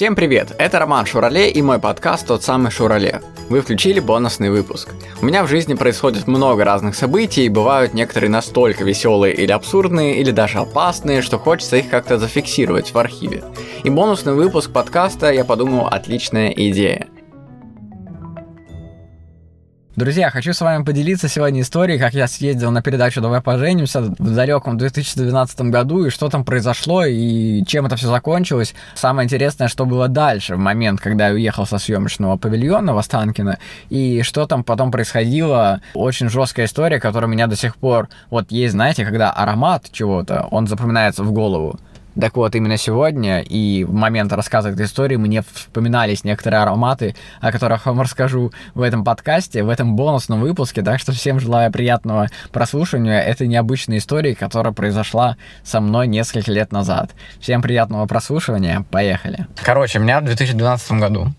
Всем привет, это Роман Шурале и мой подкаст «Тот самый Шурале». Вы включили бонусный выпуск. У меня в жизни происходит много разных событий, и бывают некоторые настолько веселые или абсурдные, или даже опасные, что хочется их как-то зафиксировать в архиве. И бонусный выпуск подкаста, я подумал, отличная идея – Друзья, хочу с вами поделиться сегодня историей, как я съездил на передачу «Давай поженимся» в далеком 2012 году, и что там произошло, и чем это все закончилось. Самое интересное, что было дальше, в момент, когда я уехал со съемочного павильона в Останкино, и что там потом происходило. Очень жесткая история, которая меня до сих пор... Вот есть, знаете, когда аромат чего-то, он запоминается в голову. Так вот, именно сегодня и в момент рассказа этой истории мне вспоминались некоторые ароматы, о которых вам расскажу в этом подкасте, в этом бонусном выпуске. Так что всем желаю приятного прослушивания этой необычной истории, которая произошла со мной несколько лет назад. Всем приятного прослушивания. Поехали. Короче, меня в 2012 году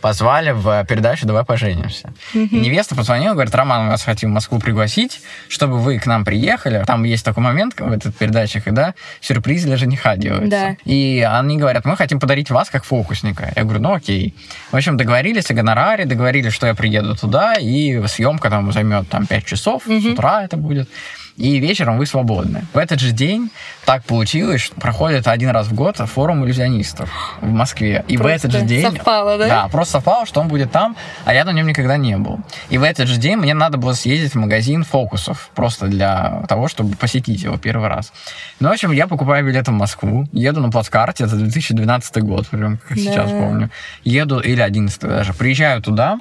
позвали в передачу «Давай поженимся». Mm-hmm. невеста позвонила, говорит, Роман, мы вас хотим в Москву пригласить, чтобы вы к нам приехали. Там есть такой момент в этой передаче, когда сюрприз для жениха делается. Да. И они говорят, мы хотим подарить вас как фокусника. Я говорю, ну окей. В общем, договорились о гонораре, договорились, что я приеду туда, и съемка там займет там 5 часов, mm-hmm. с утра это будет и вечером вы свободны. В этот же день так получилось, что проходит один раз в год форум иллюзионистов в Москве. И просто в этот же день... совпало, да? Да, просто совпало, что он будет там, а я на нем никогда не был. И в этот же день мне надо было съездить в магазин фокусов, просто для того, чтобы посетить его первый раз. Ну, в общем, я покупаю билет в Москву, еду на плацкарте, это 2012 год, прям как да. сейчас помню. Еду, или 11 даже, приезжаю туда,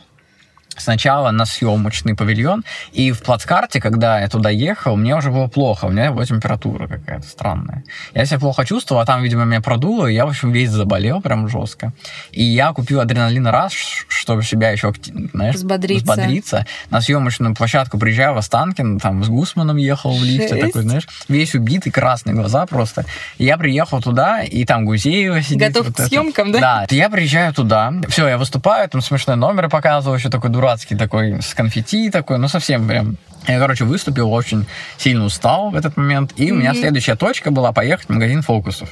сначала на съемочный павильон, и в плацкарте, когда я туда ехал, мне уже было плохо, у меня была температура какая-то странная. Я себя плохо чувствовал, а там, видимо, меня продуло, и я, в общем, весь заболел прям жестко. И я купил адреналин раз, чтобы себя еще, знаешь, взбодриться. взбодриться. На съемочную площадку приезжаю в Останкино, там с Гусманом ехал в лифте, Шесть. такой, знаешь, весь убитый, красные глаза просто. И я приехал туда, и там Гузеева сидит. Готов вот к съемкам, да? Да. Я приезжаю туда, все, я выступаю, там смешной номер показываю, еще такой дурацкий такой, с конфетти такой, ну совсем прям я, короче, выступил, очень сильно устал в этот момент. И mm-hmm. у меня следующая точка была поехать в магазин фокусов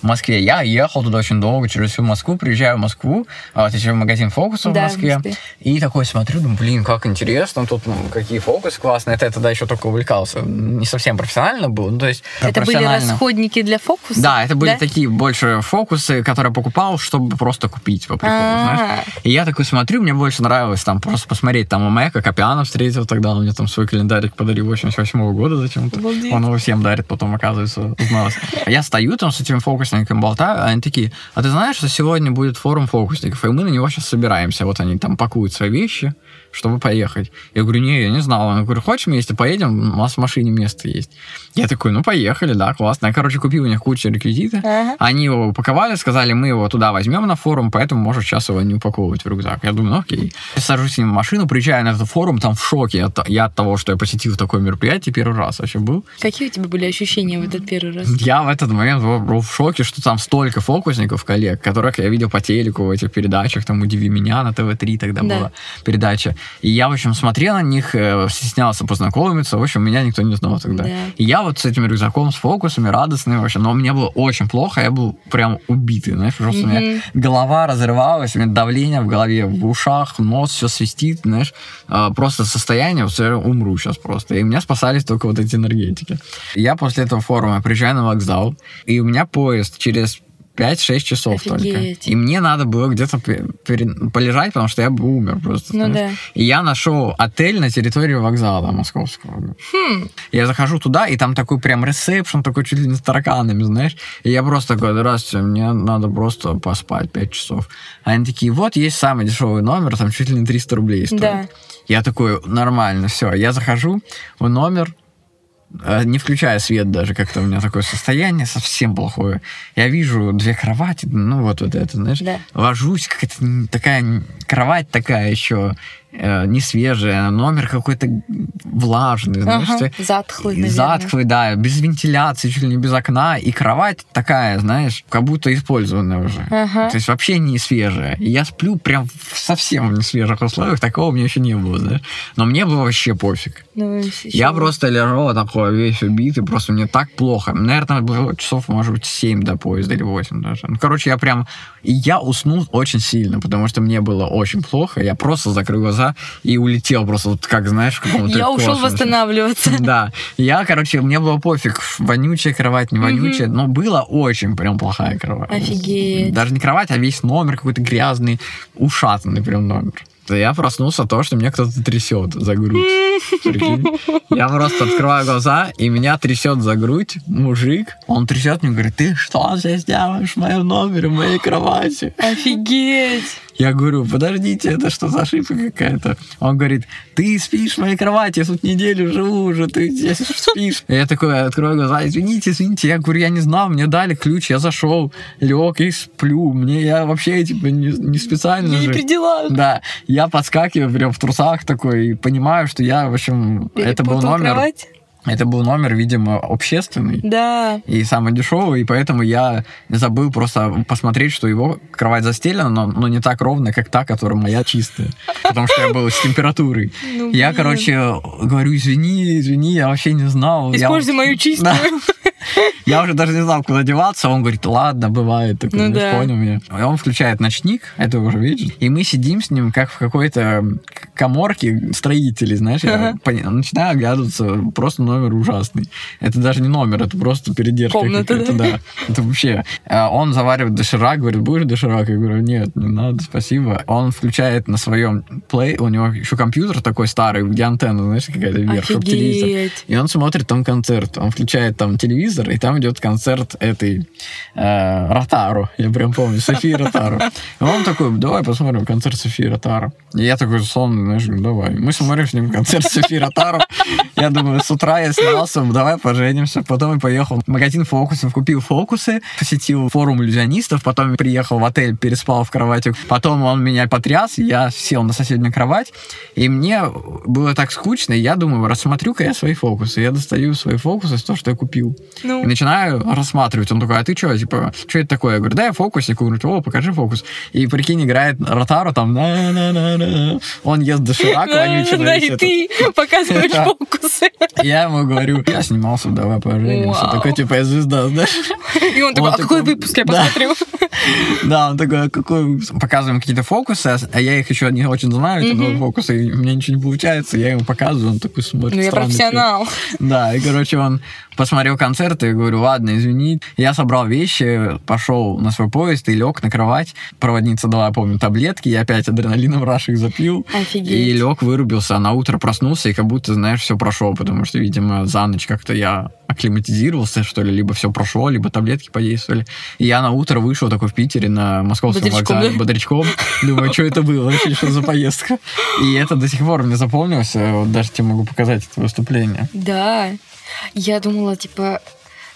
в Москве. Я ехал туда очень долго, через всю Москву, приезжаю в Москву, а вот еще в магазин фокусов да, в Москве. В и такой смотрю, думаю, блин, как интересно, тут ну, какие фокусы классные. Это я тогда еще только увлекался. Не совсем профессионально был, ну, то есть Это были расходники для фокуса? Да, это были да? такие больше фокусы, которые покупал, чтобы просто купить по приколу, А-а-а. знаешь. И я такой смотрю, мне больше нравилось там просто посмотреть, там у Мэка Копиана встретил тогда, он мне там свой календарик подарил 88 -го года зачем-то. Он его всем дарит, потом, оказывается, узналось. Я стою там с этими фокусами, фокусниками болтаю, а они такие, а ты знаешь, что сегодня будет форум фокусников, и мы на него сейчас собираемся. Вот они там пакуют свои вещи, чтобы поехать. Я говорю, не, я не знал. Я говорю, хочешь вместе поедем? У нас в машине место есть. Я такой, ну, поехали, да, классно. Я, короче, купил у них кучу реквизита. Ага. Они его упаковали, сказали, мы его туда возьмем на форум, поэтому можешь сейчас его не упаковывать в рюкзак. Я думаю, ну, окей. Я сажусь с ним в машину, приезжаю на этот форум, там в шоке. От, я от того, что я посетил такое мероприятие первый раз вообще был. Какие у тебя были ощущения в этот первый раз? Я в этот момент был в шоке, что там столько фокусников, коллег, которых я видел по телеку в этих передачах, там «Удиви меня» на ТВ-3 тогда да. была передача. И я, в общем, смотрел на них, э, стеснялся познакомиться. В общем, меня никто не знал тогда. Да. И я вот с этим рюкзаком, с фокусами, радостный вообще. Но мне было очень плохо, я был прям убитый, знаешь, просто mm-hmm. у меня голова разрывалась, у меня давление в голове, в ушах, нос все свистит, знаешь. А, просто состояние, вот я умру сейчас просто. И меня спасались только вот эти энергетики. Я после этого форума приезжаю на вокзал, и у меня поезд через 5-6 часов Офигеть. только. И мне надо было где-то полежать, потому что я бы умер просто. Ну да. И я нашел отель на территории вокзала московского. Хм. Я захожу туда, и там такой прям ресепшн, такой чуть ли не с тараканами, знаешь. И я просто такой, здравствуйте, мне надо просто поспать 5 часов. Они такие, вот есть самый дешевый номер, там чуть ли не 300 рублей стоит. Да. Я такой, нормально, все. Я захожу в номер, не включая свет даже, как-то у меня такое состояние совсем плохое. Я вижу две кровати, ну вот, вот это, знаешь, да. ложусь, какая-то такая кровать такая еще, э, не свежая, номер какой-то влажный, знаешь, Ага, ты- Затхлый, наверное. Затхлый, да, без вентиляции, чуть ли не без окна, и кровать такая, знаешь, как будто использованная уже. Ага. То есть вообще не свежая. И я сплю прям в совсем в несвежих условиях, такого у меня еще не было, знаешь. Но мне было вообще пофиг. Ну, Я просто лежал такой весь убитый, просто мне так плохо. Наверное, было часов, может быть, 7 до поезда или 8 даже. Ну, короче, я прям... И я уснул очень сильно, потому что мне было очень плохо. Я просто закрыл глаза и улетел просто, вот как, знаешь, в каком-то Я ушел космосе. восстанавливаться. Да. Я, короче, мне было пофиг, вонючая кровать, не вонючая, но была очень прям плохая кровать. Офигеть. Даже не кровать, а весь номер какой-то грязный, ушатанный прям номер. Я проснулся того, что меня кто-то трясет за грудь. Прикинь? Я просто открываю глаза, и меня трясет за грудь мужик. Он трясет мне, говорит, ты что здесь делаешь в моем номере, в моей кровати? Офигеть. Я говорю, подождите, это что за ошибка какая-то? Он говорит, ты спишь в моей кровати, я тут неделю живу уже, ты здесь спишь. Я такой открою глаза, извините, извините. Я говорю, я не знал, мне дали ключ, я зашел, лег и сплю. Мне я вообще типа не, не специально не же. при делах. Да, я подскакиваю прям в трусах такой и понимаю, что я, в общем, это был Перепутал номер, кровать? Это был номер, видимо, общественный Да. и самый дешевый, и поэтому я забыл просто посмотреть, что его кровать застелена, но, но не так ровно, как та, которая моя чистая, потому что я был с температурой. Ну, Я, блин. короче, говорю, извини, извини, я вообще не знал. Я- Используй мою чистую. Да. Я уже даже не знал, куда деваться. Он говорит, ладно, бывает. Такой, Ну «Ну, да. понял меня. Он включает ночник, это уже видишь. И мы сидим с ним, как в какой-то коморке строителей, знаешь. Я начинаю оглядываться, просто номер ужасный. Это даже не номер, это просто передержка Комната, да? да. Это вообще... А Он заваривает доширак, говорит, будешь доширак? Я говорю, нет, не надо, спасибо. Он включает на своем плей, у него еще компьютер такой старый, где антенна, знаешь, какая-то вверх, чтобы телевизор. И он смотрит там концерт. Он включает там телевизор, и там идет концерт этой э, Ротару. Я прям помню, Софии Ротару. И он такой, давай посмотрим концерт Софии Ротару. И я такой сонный, знаешь, давай. Мы смотрим с ним концерт Софии Ротару. Я думаю, с утра я снялся, давай поженимся. Потом я поехал в магазин фокусов, купил фокусы, посетил форум иллюзионистов, потом приехал в отель, переспал в кровати. Потом он меня потряс, я сел на соседнюю кровать, и мне было так скучно, я думаю, рассмотрю-ка я свои фокусы. Я достаю свои фокусы того, что я купил. И Ну, начинаю рассматривать. Он такой, а ты что, типа, что это такое? Я говорю, да, я фокусник. Он говорит, о, покажи фокус. И прикинь, играет Ротару там, на-на-на-на. Он ест доширак, вонючий на да, и ты показываешь фокусы. Я ему говорю, я снимался «Давай поженимся». Такой, типа, я звезда, знаешь? И он такой, а какой выпуск я посмотрю? Да, он такой, «А какой выпуск?» Показываем какие-то фокусы, а я их еще не очень знаю, эти новые фокусы, и у меня ничего не получается, я ему показываю, он такой смотрит Ну, я профессионал. Да, и, короче, он посмотрел концерт, и я говорю, ладно, извини. Я собрал вещи, пошел на свой поезд и лег на кровать. Проводница дала, я помню, таблетки, я опять адреналином раш их запил. И Офигеть. лег, вырубился, а на утро проснулся, и как будто, знаешь, все прошло, потому что, видимо, за ночь как-то я акклиматизировался, что ли, либо все прошло, либо таблетки подействовали. И я на утро вышел такой в Питере на московском Бодрячком, вокзале да? бодрячком. Думаю, что это было вообще, что за поездка. И это до сих пор мне запомнилось. Вот даже тебе могу показать это выступление. Да. Я думала, типа,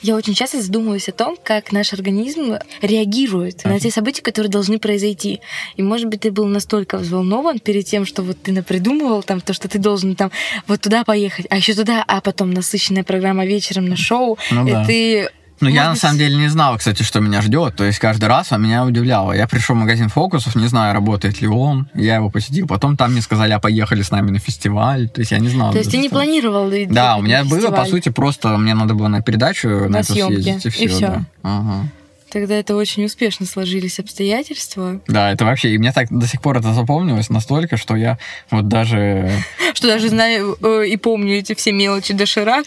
я очень часто задумываюсь о том, как наш организм реагирует на те события, которые должны произойти. И, может быть, ты был настолько взволнован перед тем, что вот ты напридумывал там то, что ты должен там вот туда поехать, а еще туда, а потом насыщенная программа вечером на шоу, Ну и да. ты Ну, я на самом деле не знал, кстати, что меня ждет. То есть каждый раз он меня удивляло. Я пришел в магазин фокусов, не знаю, работает ли он. Я его посетил. Потом там мне сказали, а поехали с нами на фестиваль. То есть я не знал. То есть ты не что- планировал идти Да, у меня было, по сути, просто мне надо было на передачу на, На съемки, съездить, и все. и всё. Да. Ага. Тогда это очень успешно сложились обстоятельства, Да, это вообще, и мне так до сих пор это запомнилось настолько, что я вот даже... что даже знаю э, и помню эти все мелочи доширак,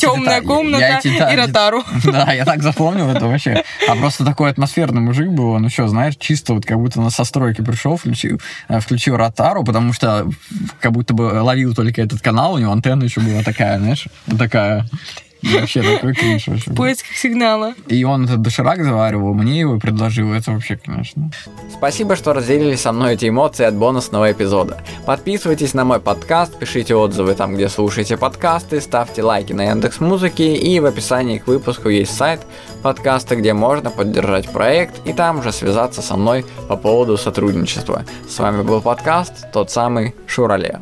темная комната и ротару. Да, я так запомнил это вообще. А просто такой атмосферный мужик был, он еще, знаешь, чисто вот как будто на состройке пришел, включил, э, включил Ротару, потому что как будто бы ловил только этот канал, у него антенна еще была такая, знаешь, такая. Вообще такой кринж. В поисках сигнала. И он этот доширак заваривал, мне его предложил. Это вообще, конечно. Спасибо, что разделили со мной эти эмоции от бонусного эпизода. Подписывайтесь на мой подкаст, пишите отзывы там, где слушаете подкасты, ставьте лайки на Яндекс Музыки и в описании к выпуску есть сайт подкаста, где можно поддержать проект и там же связаться со мной по поводу сотрудничества. С вами был подкаст, тот самый Шурале.